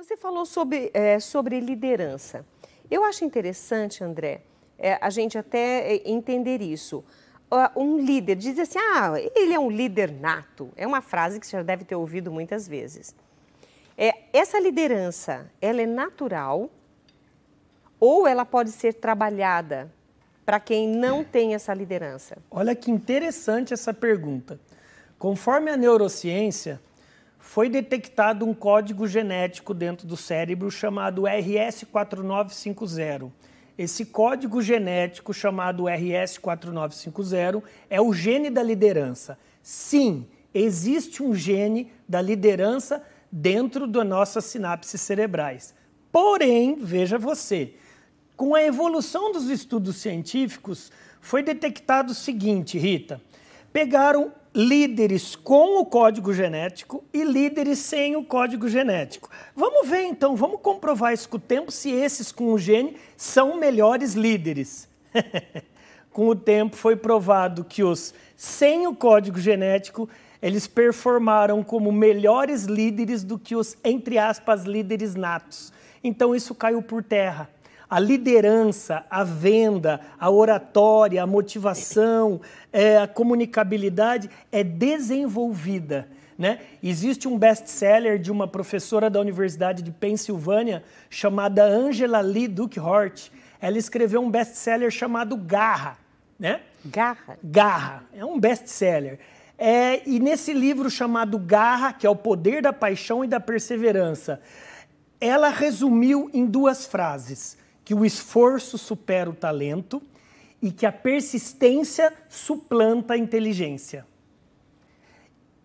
Você falou sobre, é, sobre liderança. Eu acho interessante, André, é, a gente até é, entender isso. Um líder diz assim: ah, ele é um líder nato. É uma frase que você já deve ter ouvido muitas vezes. É, essa liderança, ela é natural ou ela pode ser trabalhada para quem não tem essa liderança? Olha que interessante essa pergunta. Conforme a neurociência, foi detectado um código genético dentro do cérebro chamado RS4950. Esse código genético chamado RS4950 é o gene da liderança. Sim, existe um gene da liderança dentro das nossas sinapses cerebrais. Porém, veja você, com a evolução dos estudos científicos, foi detectado o seguinte, Rita: pegaram líderes com o código genético e líderes sem o código genético. Vamos ver então, vamos comprovar isso com o tempo se esses com o gene são melhores líderes. com o tempo foi provado que os sem o código genético eles performaram como melhores líderes do que os, entre aspas, líderes natos. Então isso caiu por terra. A liderança, a venda, a oratória, a motivação, é, a comunicabilidade é desenvolvida. Né? Existe um best-seller de uma professora da Universidade de Pensilvânia chamada Angela Lee Duckhort. Ela escreveu um best-seller chamado Garra. Né? Garra? Garra. É um best-seller. É, e nesse livro chamado Garra, que é o poder da paixão e da perseverança, ela resumiu em duas frases: que o esforço supera o talento e que a persistência suplanta a inteligência.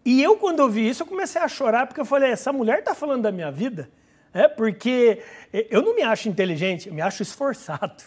E eu, quando ouvi isso, eu comecei a chorar porque eu falei: essa mulher está falando da minha vida? É porque eu não me acho inteligente, eu me acho esforçado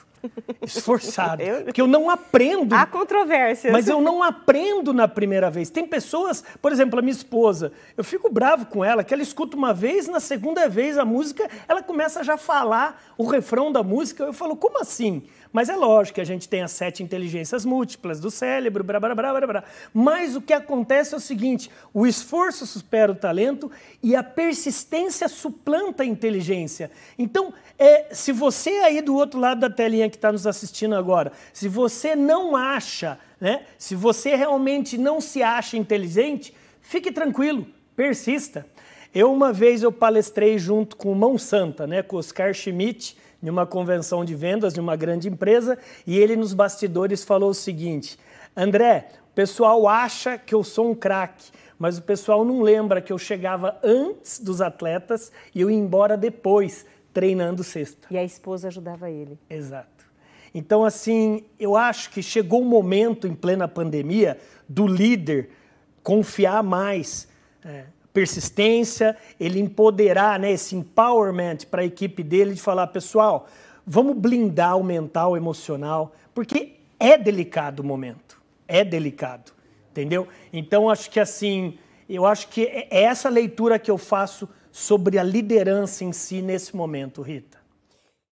esforçado. eu... Porque eu não aprendo. Há controvérsias. Mas eu não aprendo na primeira vez. Tem pessoas, por exemplo, a minha esposa, eu fico bravo com ela, que ela escuta uma vez, na segunda vez a música, ela começa já a falar o refrão da música. Eu falo, como assim? Mas é lógico que a gente tem as sete inteligências múltiplas do cérebro, blá, blá, blá, blá, blá. Mas o que acontece é o seguinte: o esforço supera o talento e a persistência suplanta a inteligência. Então, é, se você aí do outro lado da telinha que está nos assistindo agora, se você não acha, né, se você realmente não se acha inteligente, fique tranquilo, persista. Eu uma vez eu palestrei junto com o Mão Santa, né, com Oscar Schmidt, em uma convenção de vendas de uma grande empresa, e ele nos bastidores falou o seguinte: André, o pessoal acha que eu sou um craque, mas o pessoal não lembra que eu chegava antes dos atletas e eu ia embora depois, treinando sexta. E a esposa ajudava ele. Exato. Então, assim, eu acho que chegou o um momento em plena pandemia do líder confiar mais. É, persistência, ele empoderar, né, esse empowerment para a equipe dele de falar, pessoal, vamos blindar o mental, o emocional, porque é delicado o momento, é delicado, entendeu? Então acho que assim, eu acho que é essa leitura que eu faço sobre a liderança em si nesse momento, Rita.